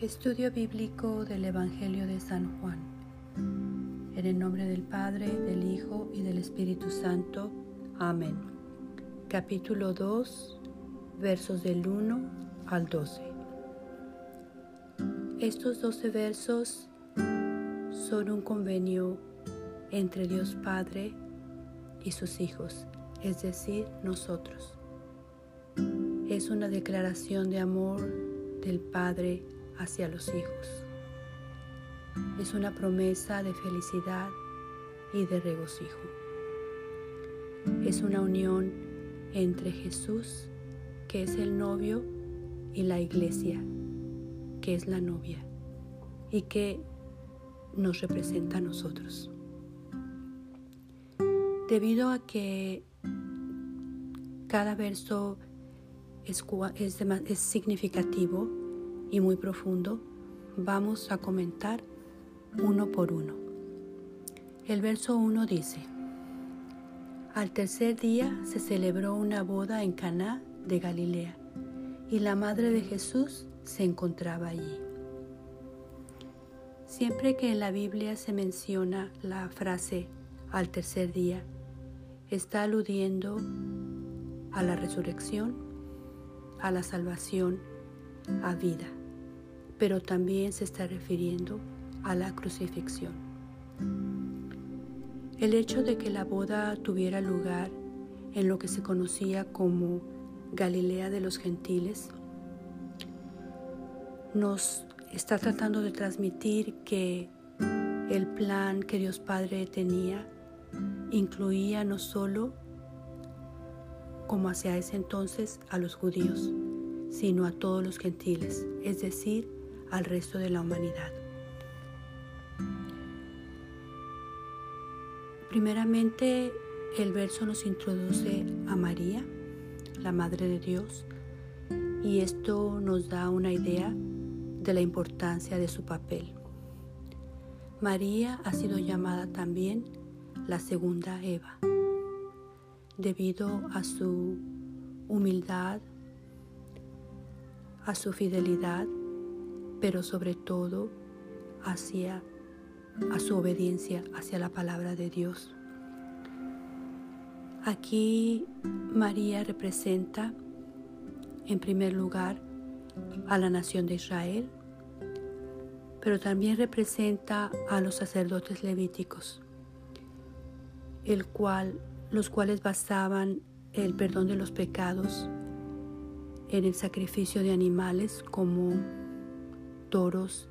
Estudio bíblico del Evangelio de San Juan. En el nombre del Padre, del Hijo y del Espíritu Santo. Amén. Capítulo 2, versos del 1 al 12. Estos 12 versos son un convenio entre Dios Padre y sus hijos, es decir, nosotros. Es una declaración de amor del Padre hacia los hijos. Es una promesa de felicidad y de regocijo. Es una unión entre Jesús, que es el novio, y la iglesia, que es la novia, y que nos representa a nosotros. Debido a que cada verso es, es, significativo, y muy profundo, vamos a comentar uno por uno. El verso 1 dice: Al tercer día se celebró una boda en Caná de Galilea, y la madre de Jesús se encontraba allí. Siempre que en la Biblia se menciona la frase al tercer día, está aludiendo a la resurrección, a la salvación, a vida pero también se está refiriendo a la crucifixión. El hecho de que la boda tuviera lugar en lo que se conocía como Galilea de los gentiles nos está tratando de transmitir que el plan que Dios Padre tenía incluía no solo como hacia ese entonces a los judíos, sino a todos los gentiles, es decir, al resto de la humanidad. Primeramente, el verso nos introduce a María, la Madre de Dios, y esto nos da una idea de la importancia de su papel. María ha sido llamada también la segunda Eva, debido a su humildad, a su fidelidad pero sobre todo hacia a su obediencia hacia la palabra de Dios. Aquí María representa en primer lugar a la nación de Israel, pero también representa a los sacerdotes levíticos, el cual, los cuales basaban el perdón de los pecados en el sacrificio de animales como toros,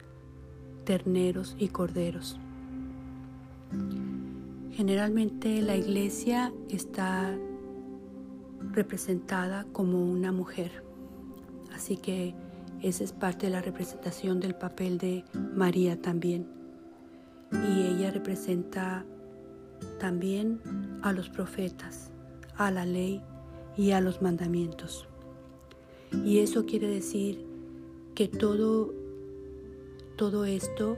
terneros y corderos. Generalmente la iglesia está representada como una mujer, así que esa es parte de la representación del papel de María también. Y ella representa también a los profetas, a la ley y a los mandamientos. Y eso quiere decir que todo todo esto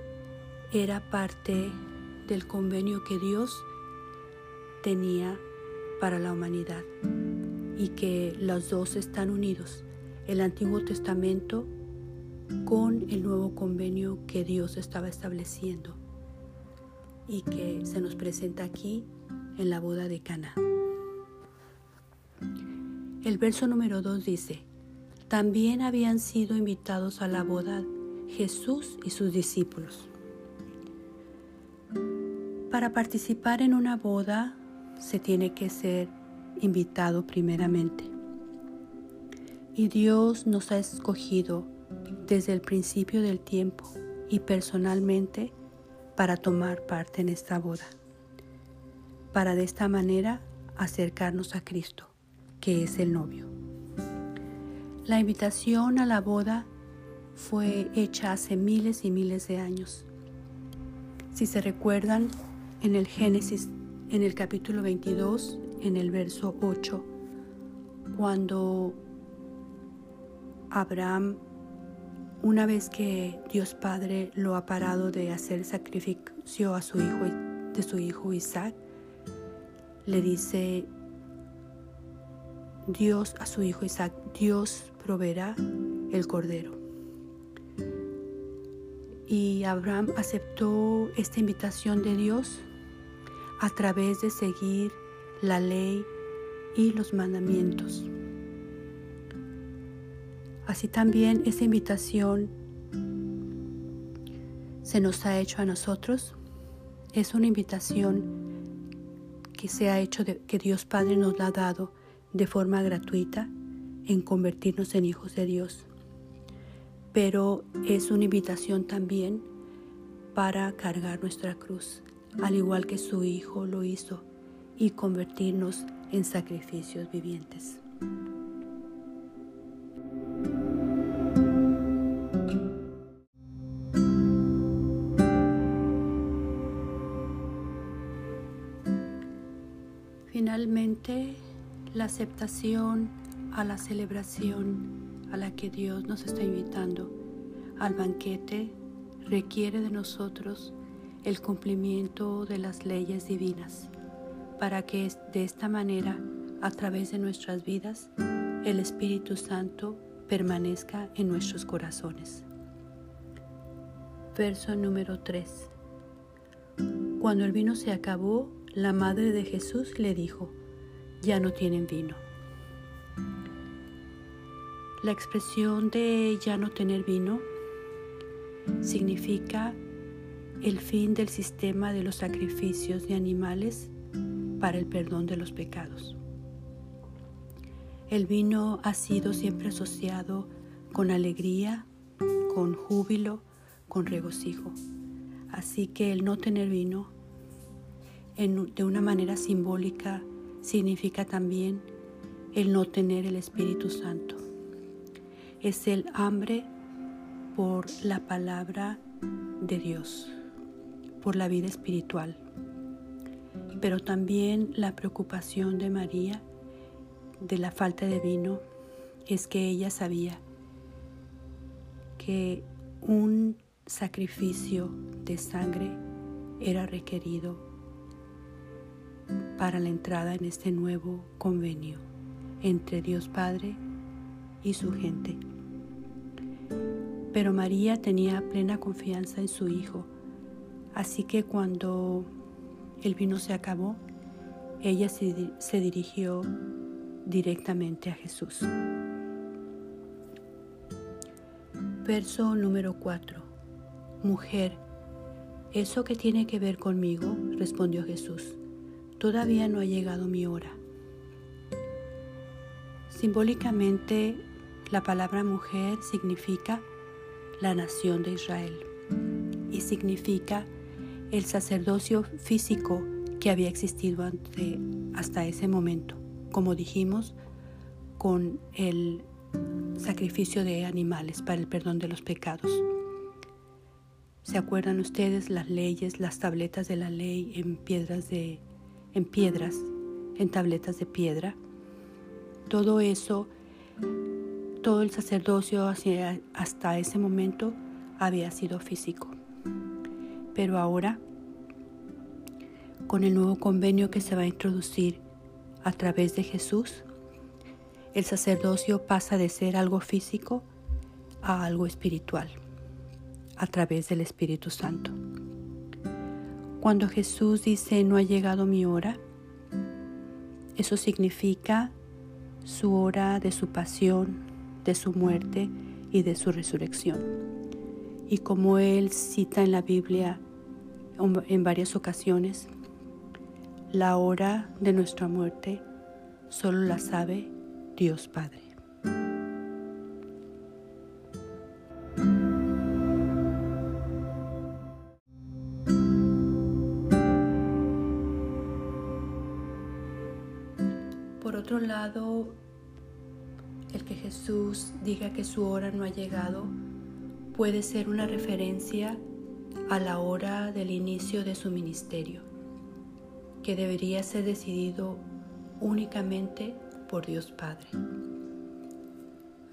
era parte del convenio que Dios tenía para la humanidad y que los dos están unidos, el Antiguo Testamento con el nuevo convenio que Dios estaba estableciendo y que se nos presenta aquí en la boda de Cana. El verso número 2 dice, también habían sido invitados a la boda Jesús y sus discípulos. Para participar en una boda se tiene que ser invitado primeramente. Y Dios nos ha escogido desde el principio del tiempo y personalmente para tomar parte en esta boda, para de esta manera acercarnos a Cristo, que es el novio. La invitación a la boda fue hecha hace miles y miles de años. Si se recuerdan, en el Génesis, en el capítulo 22, en el verso 8, cuando Abraham, una vez que Dios Padre lo ha parado de hacer sacrificio a su hijo, de su hijo Isaac, le dice Dios a su hijo Isaac, Dios proveerá el cordero. Y Abraham aceptó esta invitación de Dios a través de seguir la ley y los mandamientos. Así también esa invitación se nos ha hecho a nosotros. Es una invitación que se ha hecho, que Dios Padre nos la ha dado de forma gratuita en convertirnos en hijos de Dios pero es una invitación también para cargar nuestra cruz, al igual que su Hijo lo hizo, y convertirnos en sacrificios vivientes. Finalmente, la aceptación a la celebración a la que Dios nos está invitando al banquete requiere de nosotros el cumplimiento de las leyes divinas, para que de esta manera, a través de nuestras vidas, el Espíritu Santo permanezca en nuestros corazones. Verso número 3. Cuando el vino se acabó, la madre de Jesús le dijo, ya no tienen vino. La expresión de ya no tener vino significa el fin del sistema de los sacrificios de animales para el perdón de los pecados. El vino ha sido siempre asociado con alegría, con júbilo, con regocijo. Así que el no tener vino de una manera simbólica significa también el no tener el Espíritu Santo es el hambre por la palabra de Dios, por la vida espiritual, pero también la preocupación de María de la falta de vino es que ella sabía que un sacrificio de sangre era requerido para la entrada en este nuevo convenio entre Dios Padre y su gente. Pero María tenía plena confianza en su hijo, así que cuando el vino se acabó, ella se, dirigió directamente a Jesús. Verso número 4. Mujer, ¿eso que tiene que ver conmigo? respondió Jesús. Todavía no ha llegado mi hora. Simbólicamente, la palabra mujer significa la nación de Israel y significa el sacerdocio físico que había existido hasta ese momento, como dijimos, con el sacrificio de animales para el perdón de los pecados. ¿Se acuerdan ustedes las leyes, las tabletas de la ley en piedras de en piedras, en tabletas de piedra? Todo eso todo el sacerdocio hasta ese momento había sido físico. Pero ahora, con el nuevo convenio que se va a introducir a través de Jesús, el sacerdocio pasa de ser algo físico a algo espiritual, a través del Espíritu Santo. Cuando Jesús dice no ha llegado mi hora, eso significa su hora de su pasión, de su muerte y de su resurrección. Y como él cita en la Biblia en varias ocasiones, la hora de nuestra muerte solo la sabe Dios Padre. Por otro lado, el que Jesús diga que su hora no ha llegado puede ser una referencia a la hora del inicio de su ministerio, que debería ser decidido únicamente por Dios Padre.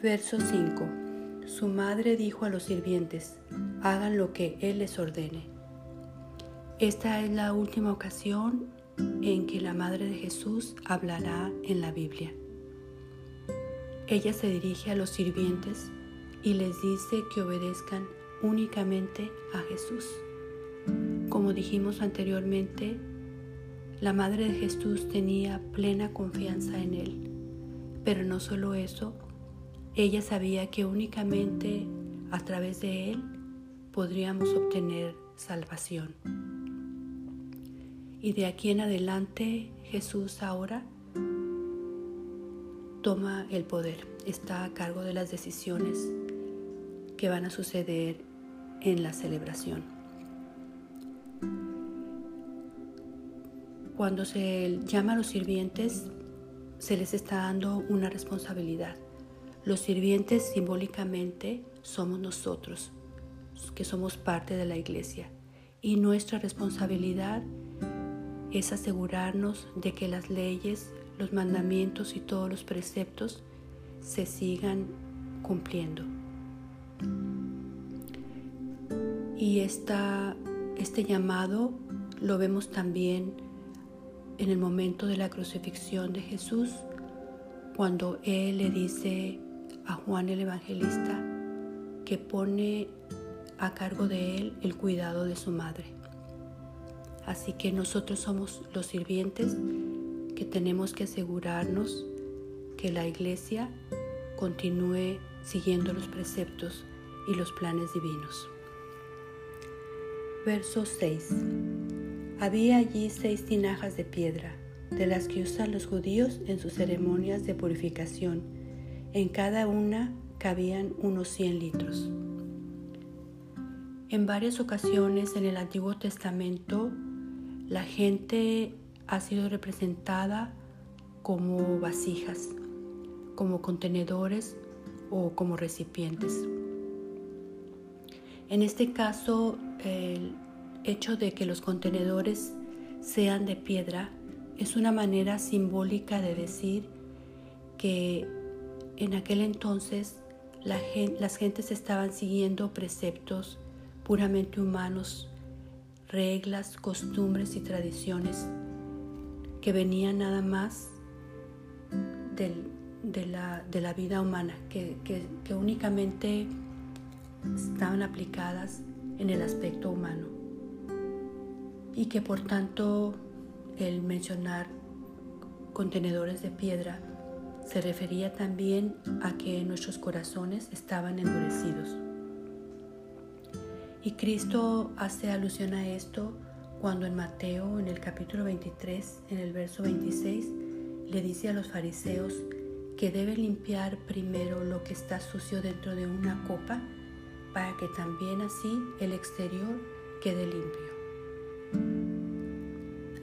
Verso 5. Su madre dijo a los sirvientes, hagan lo que Él les ordene. Esta es la última ocasión en que la Madre de Jesús hablará en la Biblia. Ella se dirige a los sirvientes y les dice que obedezcan únicamente a Jesús. Como dijimos anteriormente, la Madre de Jesús tenía plena confianza en Él, pero no solo eso, ella sabía que únicamente a través de Él podríamos obtener salvación. Y de aquí en adelante Jesús ahora toma el poder, está a cargo de las decisiones que van a suceder en la celebración. Cuando se llama a los sirvientes, se les está dando una responsabilidad. Los sirvientes simbólicamente somos nosotros, que somos parte de la iglesia. Y nuestra responsabilidad es asegurarnos de que las leyes, los mandamientos y todos los preceptos se sigan cumpliendo. Y esta, este llamado lo vemos también en el momento de la crucifixión de Jesús, cuando Él le dice a Juan el Evangelista que pone a cargo de Él el cuidado de su madre. Así que nosotros somos los sirvientes que tenemos que asegurarnos que la iglesia continúe siguiendo los preceptos y los planes divinos. Verso 6. Había allí seis tinajas de piedra, de las que usan los judíos en sus ceremonias de purificación. En cada una cabían unos 100 litros. En varias ocasiones en el Antiguo Testamento, la gente ha sido representada como vasijas, como contenedores o como recipientes. En este caso, el hecho de que los contenedores sean de piedra es una manera simbólica de decir que en aquel entonces las gentes estaban siguiendo preceptos puramente humanos, reglas, costumbres y tradiciones que venían nada más de, la, vida humana, que, que únicamente estaban aplicadas en el aspecto humano y que por tanto el mencionar contenedores de piedra se refería también a que nuestros corazones estaban endurecidos. Y Cristo hace alusión a esto cuando en Mateo, en el capítulo 23, en el verso 26, le dice a los fariseos que debe limpiar primero lo que está sucio dentro de una copa para que también así el exterior quede limpio.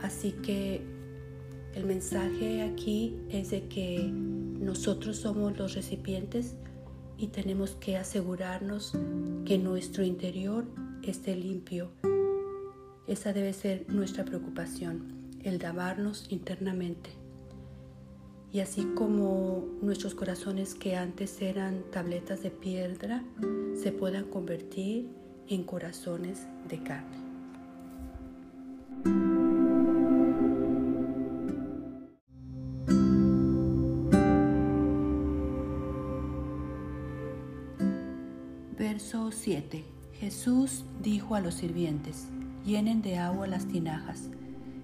Así que el mensaje aquí es de que nosotros somos los recipientes y tenemos que asegurarnos que nuestro interior esté limpio. Esa debe ser nuestra preocupación, el lavarnos internamente. Y así como nuestros corazones que antes eran tabletas de piedra se puedan convertir en corazones de carne. Verso 7. Jesús dijo a los sirvientes, llenen de agua las tinajas,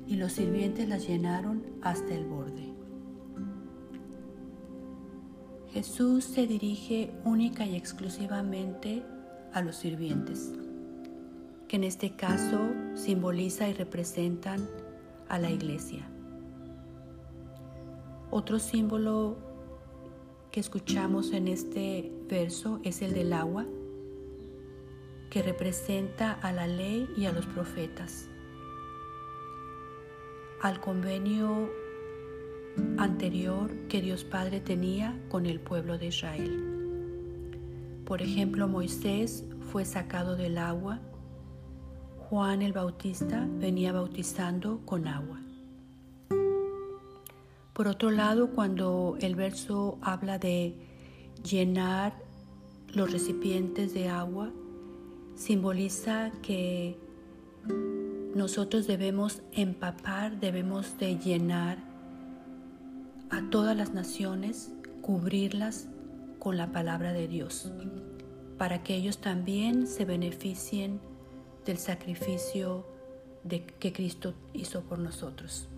y los sirvientes las llenaron hasta el borde. Jesús se dirige única y exclusivamente a los sirvientes, que en este caso simboliza y representan a la iglesia. Otro símbolo que escuchamos en este verso es el del agua, que representa a la ley y a los profetas, al convenio anterior que Dios Padre tenía con el pueblo de Israel. Por ejemplo, Moisés fue sacado del agua, Juan el Bautista venía bautizando con agua. Por otro lado, cuando el verso habla de llenar los recipientes de agua, simboliza que nosotros debemos empapar, debemos de llenar a todas las naciones, cubrirlas con la palabra de Dios. para que ellos también se beneficien del sacrificio que Cristo hizo por nosotros.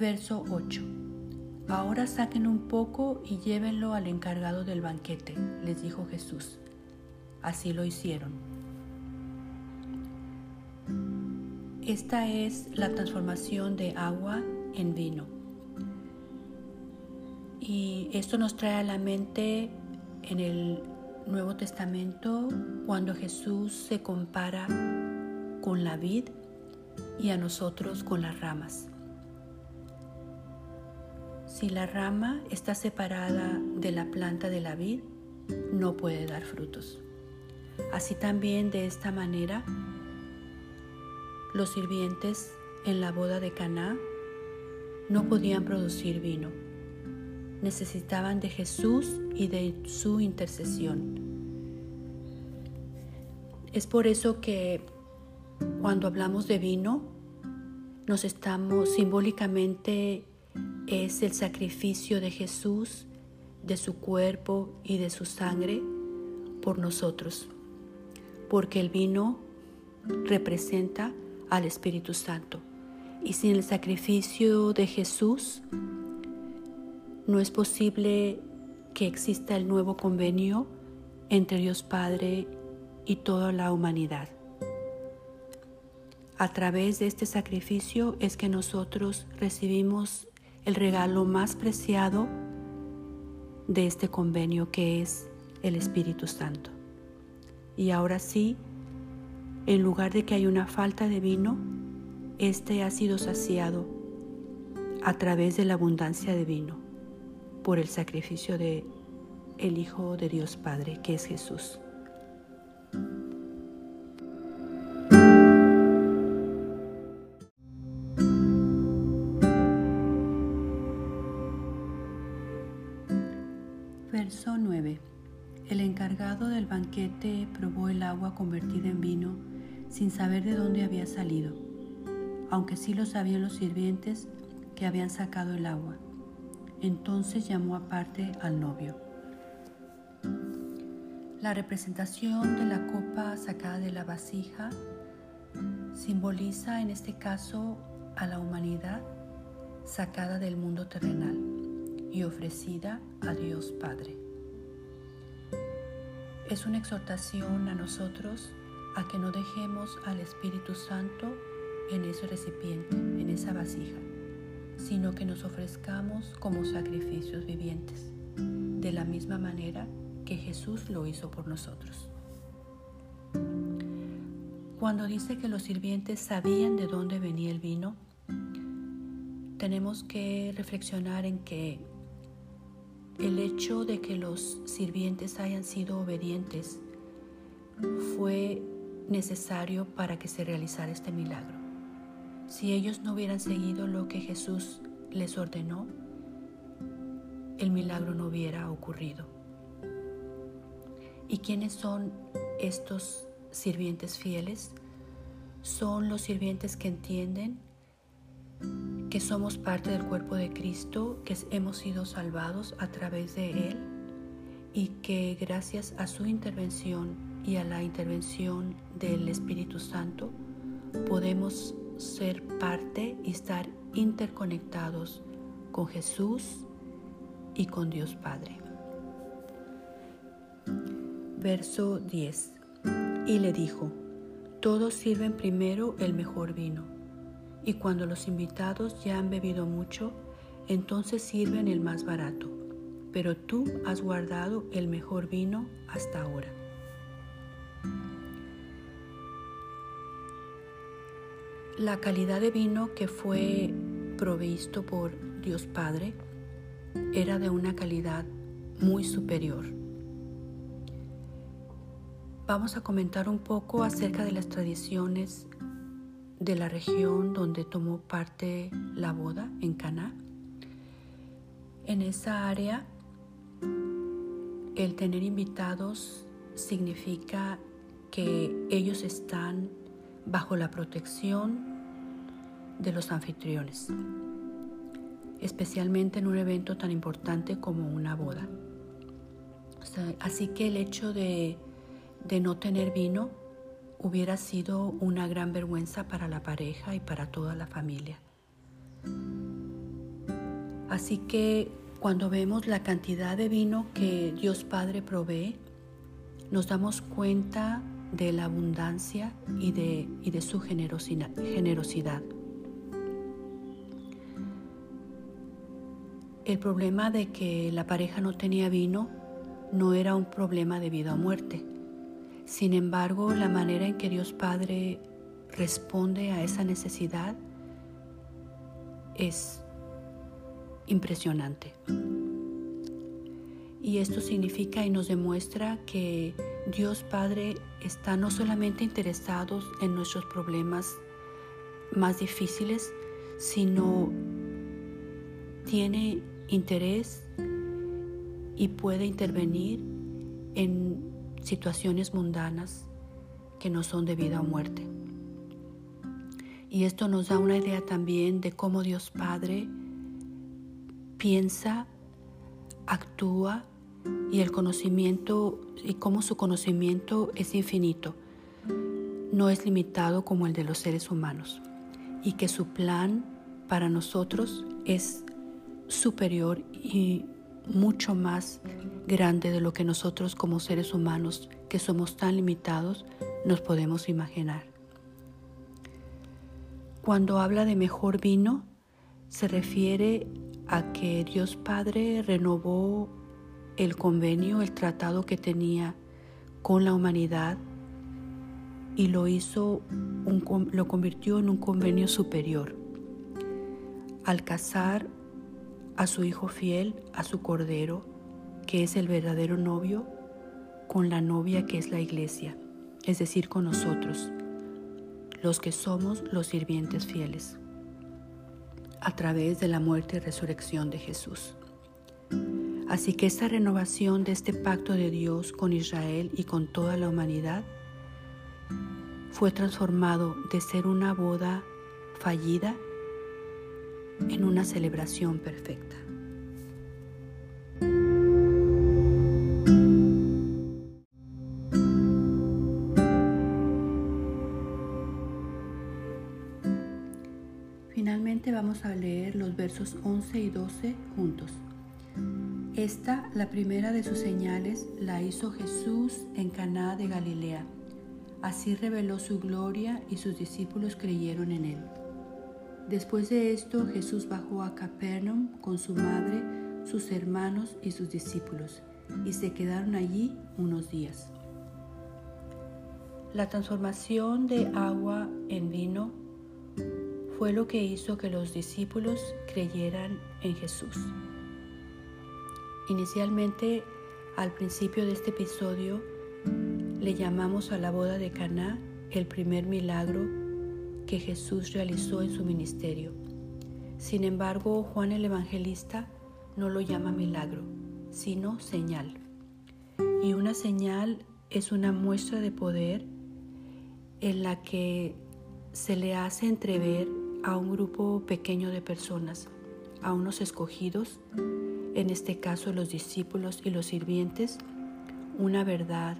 Verso 8. Ahora saquen un poco y llévenlo al encargado del banquete, les dijo Jesús. Así lo hicieron. Esta es la transformación de agua en vino. Y esto nos trae a la mente en el Nuevo Testamento cuando Jesús se compara con la vid y a nosotros con las ramas. Si la rama está separada de la planta de la vid, no puede dar frutos. Así también de esta manera, los sirvientes en la boda de Caná no podían producir vino. Necesitaban de Jesús y de su intercesión. Es por eso que cuando hablamos de vino, nos estamos simbólicamente es el sacrificio de Jesús, de su cuerpo y de su sangre por nosotros, porque el vino representa al Espíritu Santo. Y sin el sacrificio de Jesús, no es posible que exista el nuevo convenio entre Dios Padre y toda la humanidad. A través de este sacrificio es que nosotros recibimos el regalo más preciado de este convenio que es el Espíritu Santo. Y ahora sí, en lugar de que haya una falta de vino, este ha sido saciado a través de la abundancia de vino por el sacrificio de el Hijo de Dios Padre, que es Jesús. Del banquete probó el agua convertida en vino sin saber de dónde había salido, aunque sí lo sabían los sirvientes que habían sacado el agua. Entonces llamó aparte al novio. La representación de la copa sacada de la vasija simboliza en este caso a la humanidad sacada del mundo terrenal y ofrecida a Dios Padre. Es una exhortación a nosotros a que no dejemos al Espíritu Santo en ese recipiente, en esa vasija, sino que nos ofrezcamos como sacrificios vivientes, de la misma manera que Jesús lo hizo por nosotros. Cuando dice que los sirvientes sabían de dónde venía el vino, tenemos que reflexionar en que el hecho de que los sirvientes hayan sido obedientes fue necesario para que se realizara este milagro. Si ellos no hubieran seguido lo que Jesús les ordenó, el milagro no hubiera ocurrido. ¿Y quiénes son estos sirvientes fieles? Son los sirvientes que entienden que somos parte del cuerpo de Cristo, que hemos sido salvados a través de Él y que gracias a su intervención y a la intervención del Espíritu Santo podemos ser parte y estar interconectados con Jesús y con Dios Padre. Verso 10. Y le dijo, todos sirven primero el mejor vino y cuando los invitados ya han bebido mucho, entonces sirven el más barato, pero tú has guardado el mejor vino hasta ahora. La calidad de vino que fue provisto por Dios Padre era de una calidad muy superior. Vamos a comentar un poco acerca de las tradiciones de la región donde tomó parte la boda en Caná. En esa área, el tener invitados significa que ellos están bajo la protección de los anfitriones, especialmente en un evento tan importante como una boda. así que el hecho de, de no tener vino hubiera sido una gran vergüenza para la pareja y para toda la familia. Así que cuando vemos la cantidad de vino que Dios Padre provee, nos damos cuenta de la abundancia y de, y de su generosidad. El problema de que la pareja no tenía vino no era un problema de vida o muerte. Sin embargo, la manera en que Dios Padre responde a esa necesidad es impresionante. Y esto significa y nos demuestra que Dios Padre está no solamente interesado en nuestros problemas más difíciles, sino tiene interés y puede intervenir en situaciones mundanas que no son de vida o muerte. Y esto nos da una idea también de cómo Dios Padre piensa, actúa y el conocimiento y cómo su conocimiento es infinito, no es limitado como el de los seres humanos y que su plan para nosotros es superior y mucho más grande de lo que nosotros como seres humanos, que somos tan limitados, nos podemos imaginar. Cuando habla de mejor vino, se refiere a que Dios Padre renovó el convenio, el tratado que tenía con la humanidad y lo hizo, lo convirtió en un convenio superior. Al casar a su hijo fiel, a su cordero, que es el verdadero novio, con la novia que es la iglesia, es decir, con nosotros, los que somos los sirvientes fieles, a través de la muerte y resurrección de Jesús. Así que esta renovación de este pacto de Dios con Israel y con toda la humanidad fue transformado de ser una boda fallida en una celebración perfecta. Finalmente vamos a leer los versos 11 y 12 juntos. Esta, la primera de sus señales, la hizo Jesús en Caná de Galilea. Así reveló su gloria y sus discípulos creyeron en él. Después de esto, Jesús bajó a Capernaum con su madre, sus hermanos y sus discípulos, y se quedaron allí unos días. La transformación de agua en vino fue lo que hizo que los discípulos creyeran en Jesús. Inicialmente, al principio de este episodio, le llamamos a la boda de Caná el primer milagro que Jesús realizó en su ministerio. Sin embargo, Juan el Evangelista no lo llama milagro, sino señal. Y una señal es una muestra de poder en la que se le hace entrever a un grupo pequeño de personas, a unos escogidos, en este caso los discípulos y los sirvientes, una verdad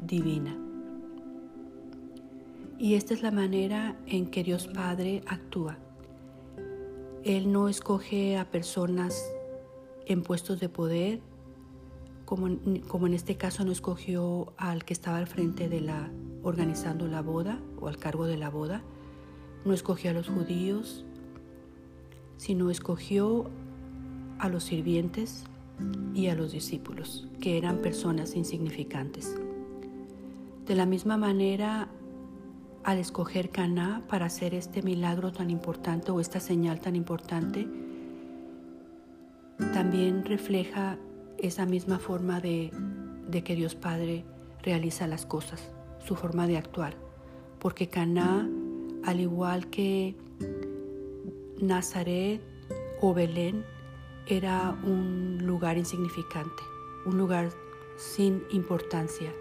divina. Y esta es la manera en que Dios Padre actúa. Él no escoge a personas en puestos de poder, como, como en este caso no escogió al que estaba al frente de la organizando la boda o al cargo de la boda, no escogió a los judíos, sino escogió a los sirvientes y a los discípulos, que eran personas insignificantes. De la misma manera, al escoger Caná para hacer este milagro tan importante o esta señal tan importante, también refleja esa misma forma de, de que Dios Padre realiza las cosas, su forma de actuar. Porque Caná, al igual que Nazaret o Belén, era un lugar insignificante, un lugar sin importancia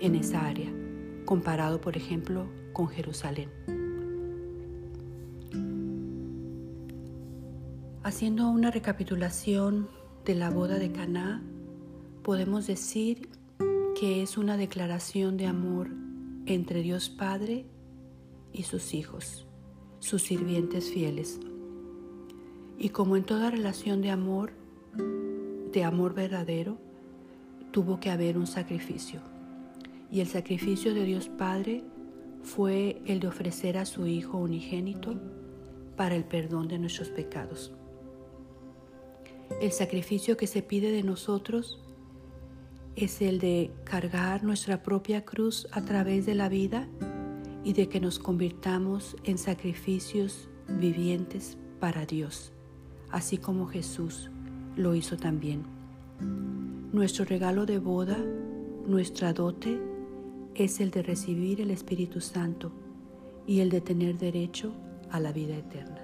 en esa área, comparado, por ejemplo, con Jerusalén. Haciendo una recapitulación de la boda de Caná, podemos decir que es una declaración de amor entre Dios Padre y sus hijos, sus sirvientes fieles. Y como en toda relación de amor, de amor verdadero, tuvo que haber un sacrificio. Y el sacrificio de Dios Padre fue el de ofrecer a su Hijo unigénito para el perdón de nuestros pecados. El sacrificio que se pide de nosotros es el de cargar nuestra propia cruz a través de la vida y de que nos convirtamos en sacrificios vivientes para Dios, así como Jesús lo hizo también. Nuestro regalo de boda, nuestra dote, es el de recibir el Espíritu Santo y el de tener derecho a la vida eterna.